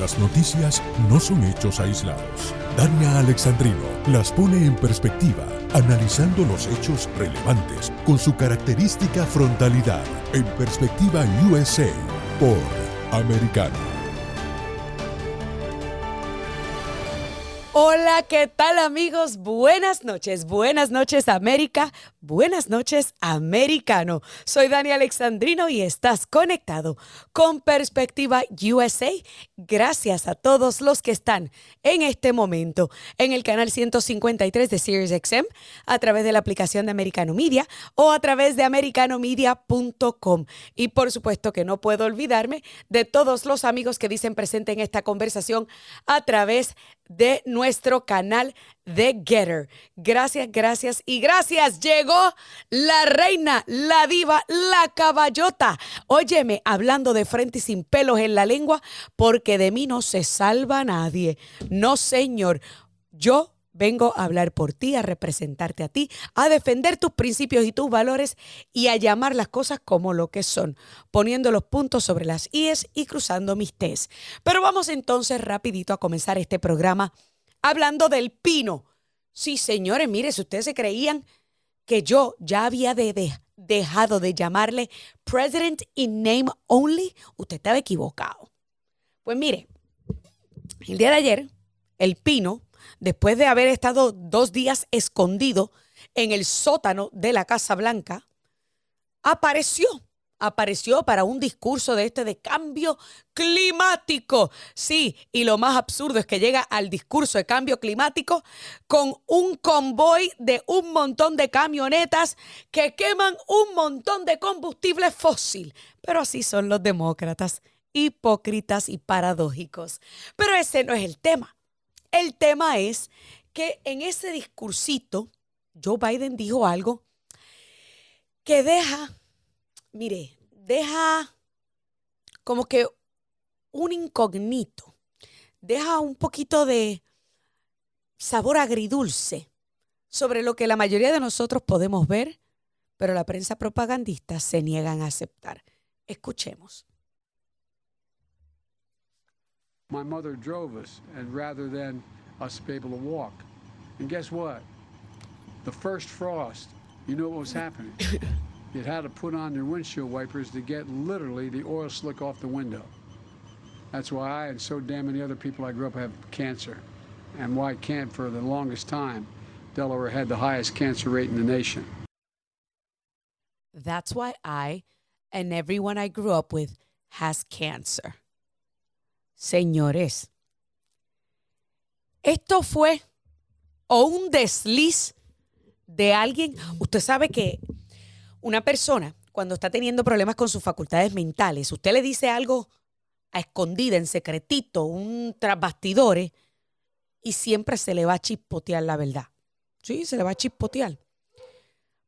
Las noticias no son hechos aislados. Dania Alexandrino las pone en perspectiva, analizando los hechos relevantes con su característica frontalidad. En perspectiva USA por Americano. Hola, ¿qué tal amigos? Buenas noches, buenas noches América, buenas noches americano. Soy Dani Alexandrino y estás conectado con Perspectiva USA. Gracias a todos los que están en este momento en el canal 153 de Sirius XM, a través de la aplicación de Americano Media o a través de americanomedia.com. Y por supuesto que no puedo olvidarme de todos los amigos que dicen presente en esta conversación a través de nuestro canal de Getter. Gracias, gracias y gracias. Llegó la reina, la diva, la caballota. Óyeme, hablando de frente y sin pelos en la lengua, porque de mí no se salva nadie. No, señor. Yo vengo a hablar por ti, a representarte a ti, a defender tus principios y tus valores y a llamar las cosas como lo que son, poniendo los puntos sobre las IES y cruzando mis T's. Pero vamos entonces rapidito a comenzar este programa hablando del pino. Sí, señores, mire, si ustedes se creían que yo ya había dejado de llamarle President in Name Only, usted estaba equivocado. Pues mire, el día de ayer, el pino después de haber estado dos días escondido en el sótano de la Casa Blanca, apareció apareció para un discurso de este de cambio climático. Sí, y lo más absurdo es que llega al discurso de cambio climático con un convoy de un montón de camionetas que queman un montón de combustible fósil. Pero así son los demócratas, hipócritas y paradójicos. Pero ese no es el tema. El tema es que en ese discursito, Joe Biden dijo algo que deja, mire, deja como que un incógnito, deja un poquito de sabor agridulce sobre lo que la mayoría de nosotros podemos ver, pero la prensa propagandista se niegan a aceptar. Escuchemos. My mother drove us, and rather than us be able to walk. And guess what? The first frost, you know what was happening? it had to put on their windshield wipers to get literally the oil slick off the window. That's why I and so damn many other people I grew up have cancer. And why can't for the longest time, Delaware had the highest cancer rate in the nation. That's why I and everyone I grew up with has cancer. Señores, esto fue o un desliz de alguien. Usted sabe que una persona, cuando está teniendo problemas con sus facultades mentales, usted le dice algo a escondida, en secretito, un tras bastidores, y siempre se le va a chispotear la verdad. Sí, se le va a chispotear.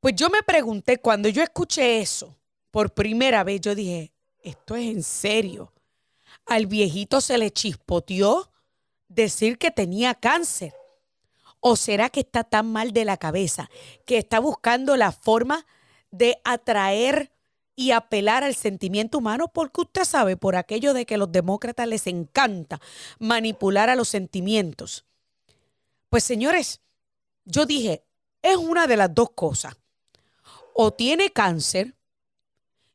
Pues yo me pregunté, cuando yo escuché eso por primera vez, yo dije, esto es en serio al viejito se le chispoteó decir que tenía cáncer? ¿O será que está tan mal de la cabeza que está buscando la forma de atraer y apelar al sentimiento humano? Porque usted sabe, por aquello de que a los demócratas les encanta manipular a los sentimientos. Pues señores, yo dije, es una de las dos cosas. O tiene cáncer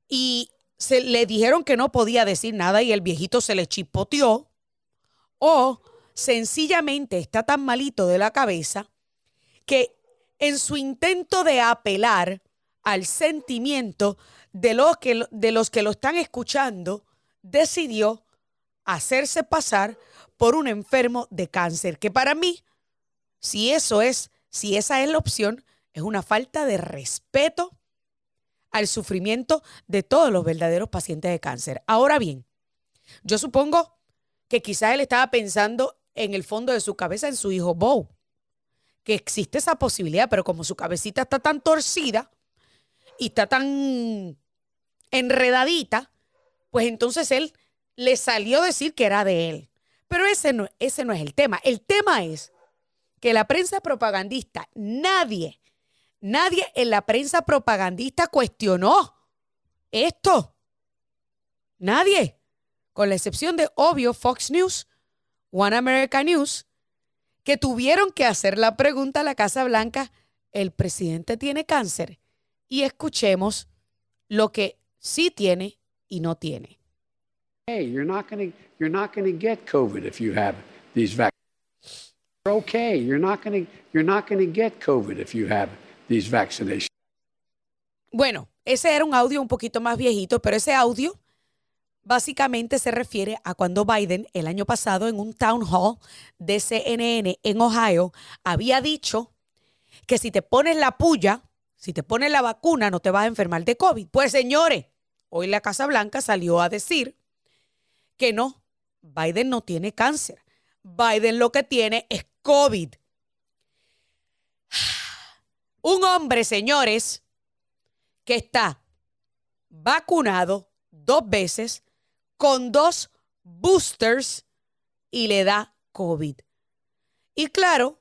y se le dijeron que no podía decir nada y el viejito se le chipoteó, o sencillamente está tan malito de la cabeza que en su intento de apelar al sentimiento de los que, de los, que lo están escuchando, decidió hacerse pasar por un enfermo de cáncer, que para mí, si eso es, si esa es la opción, es una falta de respeto al sufrimiento de todos los verdaderos pacientes de cáncer. Ahora bien, yo supongo que quizás él estaba pensando en el fondo de su cabeza en su hijo Bo, que existe esa posibilidad, pero como su cabecita está tan torcida y está tan enredadita, pues entonces él le salió a decir que era de él. Pero ese no, ese no es el tema. El tema es que la prensa propagandista, nadie, Nadie en la prensa propagandista cuestionó esto. Nadie. con la excepción de obvio Fox News, One America News, que tuvieron que hacer la pregunta a la Casa Blanca, ¿el presidente tiene cáncer? Y escuchemos lo que sí tiene y no tiene. Hey, you're not going to you're not going to get COVID if you have these vaccines. You're okay. You're not going to you're not going to get COVID if you have these vaccinations. Bueno, ese era un audio un poquito más viejito, pero ese audio básicamente se refiere a cuando Biden el año pasado en un town hall de CNN en Ohio había dicho que si te pones la puya, si te pones la vacuna no te vas a enfermar de COVID. Pues señores, hoy la Casa Blanca salió a decir que no, Biden no tiene cáncer. Biden lo que tiene es COVID. Un hombre, señores, que está vacunado dos veces con dos boosters y le da COVID. Y claro,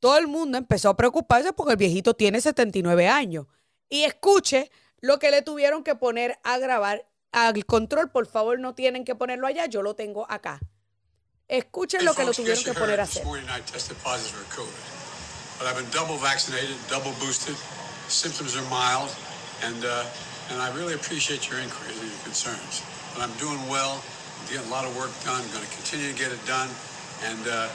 todo el mundo empezó a preocuparse porque el viejito tiene 79 años. Y escuche lo que le tuvieron que poner a grabar al control, por favor, no tienen que ponerlo allá, yo lo tengo acá. Escuchen lo que lo tuvieron que poner a hacer. But I've been double vaccinated, double boosted. Symptoms are mild, and uh, and I really appreciate your inquiries and your concerns. But I'm doing well. I'm getting a lot of work done. I'm going to continue to get it done, and uh,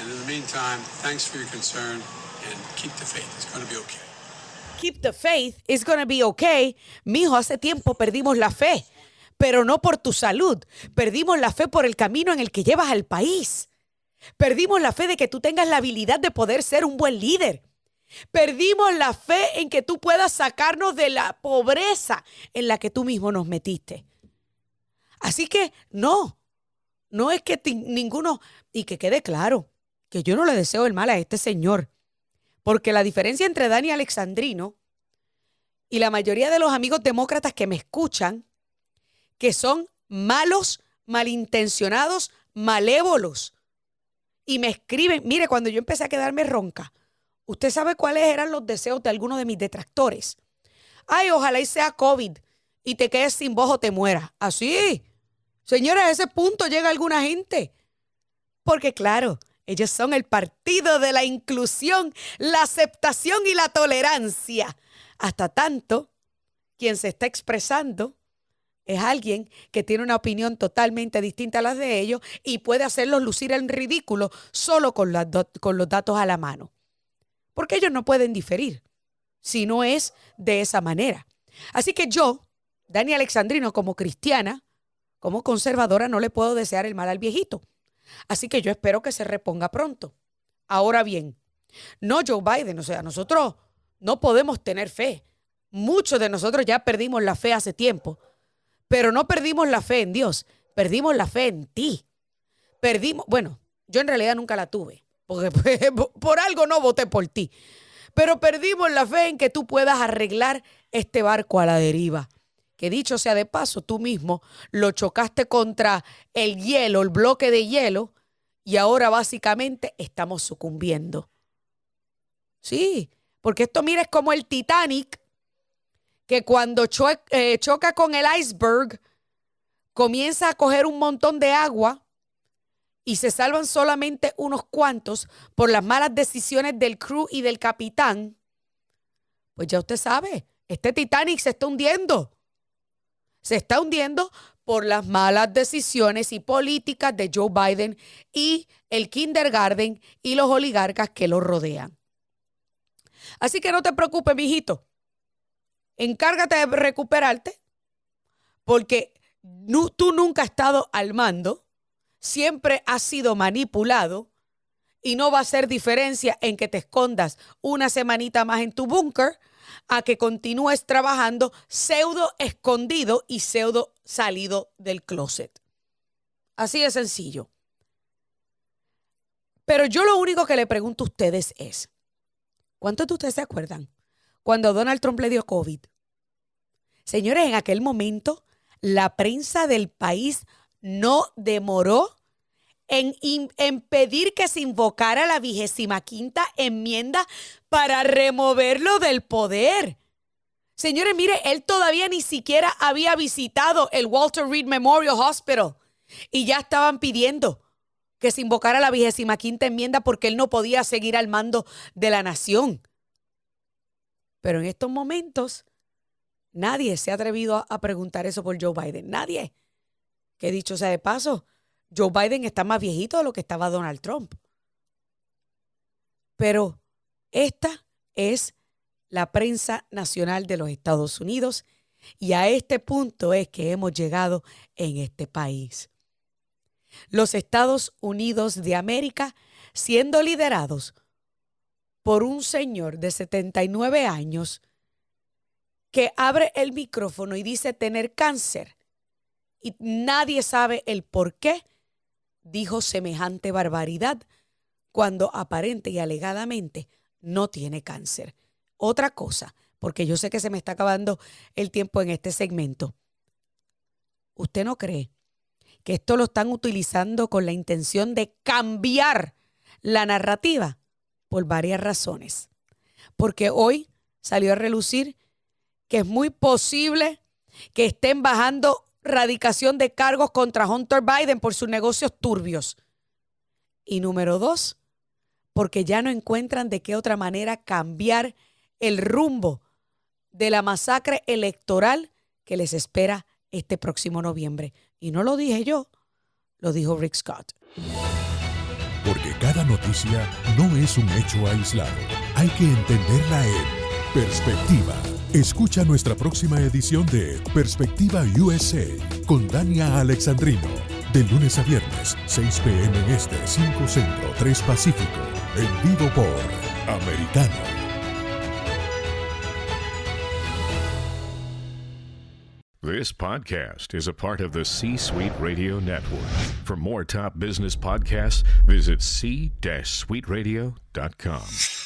and in the meantime, thanks for your concern, and keep the faith. It's going to be okay. Keep the faith. It's going be okay. Mijo, hace tiempo perdimos la fe pero no por tu salud. Perdimos la fe por el camino en el que llevas al país. Perdimos la fe de que tú tengas la habilidad de poder ser un buen líder. Perdimos la fe en que tú puedas sacarnos de la pobreza en la que tú mismo nos metiste. Así que no, no es que ninguno, y que quede claro, que yo no le deseo el mal a este señor, porque la diferencia entre Dani Alexandrino y la mayoría de los amigos demócratas que me escuchan que son malos, malintencionados, malévolos. Y me escriben, mire, cuando yo empecé a quedarme ronca, ¿usted sabe cuáles eran los deseos de algunos de mis detractores? Ay, ojalá y sea COVID y te quedes sin voz o te mueras. Así. Señora, a ese punto llega alguna gente. Porque claro, ellos son el partido de la inclusión, la aceptación y la tolerancia. Hasta tanto, quien se está expresando es alguien que tiene una opinión totalmente distinta a las de ellos y puede hacerlos lucir en ridículo solo con, con los datos a la mano. Porque ellos no pueden diferir si no es de esa manera. Así que yo, Dani Alexandrino, como cristiana, como conservadora, no le puedo desear el mal al viejito. Así que yo espero que se reponga pronto. Ahora bien, no Joe Biden, o sea, nosotros no podemos tener fe. Muchos de nosotros ya perdimos la fe hace tiempo pero no perdimos la fe en Dios, perdimos la fe en ti. Perdimos, bueno, yo en realidad nunca la tuve, porque por algo no voté por ti. Pero perdimos la fe en que tú puedas arreglar este barco a la deriva. Que dicho sea de paso, tú mismo lo chocaste contra el hielo, el bloque de hielo, y ahora básicamente estamos sucumbiendo. Sí, porque esto mira es como el Titanic que cuando eh, choca con el iceberg, comienza a coger un montón de agua y se salvan solamente unos cuantos por las malas decisiones del crew y del capitán, pues ya usted sabe, este Titanic se está hundiendo. Se está hundiendo por las malas decisiones y políticas de Joe Biden y el kindergarten y los oligarcas que lo rodean. Así que no te preocupes, mijito encárgate de recuperarte, porque tú nunca has estado al mando, siempre has sido manipulado y no va a ser diferencia en que te escondas una semanita más en tu búnker a que continúes trabajando pseudo escondido y pseudo salido del closet. Así de sencillo. Pero yo lo único que le pregunto a ustedes es, ¿cuántos de ustedes se acuerdan cuando Donald Trump le dio COVID. Señores, en aquel momento la prensa del país no demoró en, pedir que se invocara la vigésima quinta enmienda para removerlo del poder. Señores, mire, él todavía ni siquiera había visitado el Walter Reed Memorial Hospital. Y ya estaban pidiendo que se invocara la vigésima quinta enmienda porque él no podía seguir al mando de la nación. Pero en estos momentos, nadie se ha atrevido a preguntar eso por Joe Biden. Nadie. Que dicho sea de paso, Joe Biden está más viejito de lo que estaba Donald Trump. Pero esta es la prensa nacional de los Estados Unidos y a este punto es que hemos llegado en este país. Los Estados Unidos de América siendo liderados por un señor de 79 años que abre el micrófono y dice tener cáncer y nadie sabe el por qué dijo semejante barbaridad cuando aparente y alegadamente no tiene cáncer. Otra cosa, porque yo sé que se me está acabando el tiempo en este segmento. ¿Usted no cree que esto lo están utilizando con la intención de cambiar la narrativa? Por varias razones. Porque hoy salió a relucir que es muy posible que estén bajando radicación de cargos contra Hunter Biden por sus negocios turbios. Y número dos, porque ya no encuentran de qué otra manera cambiar el rumbo de la masacre electoral que les espera este próximo noviembre. Y no lo dije yo, lo dijo Rick Scott. Porque cada noticia no es un hecho aislado. Hay que entenderla en perspectiva. Escucha nuestra próxima edición de Perspectiva USA con Dania Alexandrino. De lunes a viernes, 6 p.m. en este, 5 centro, 3 pacífico. En vivo por Americano. This podcast is a part of the C Suite Radio Network. For more top business podcasts, visit c-suiteradio.com.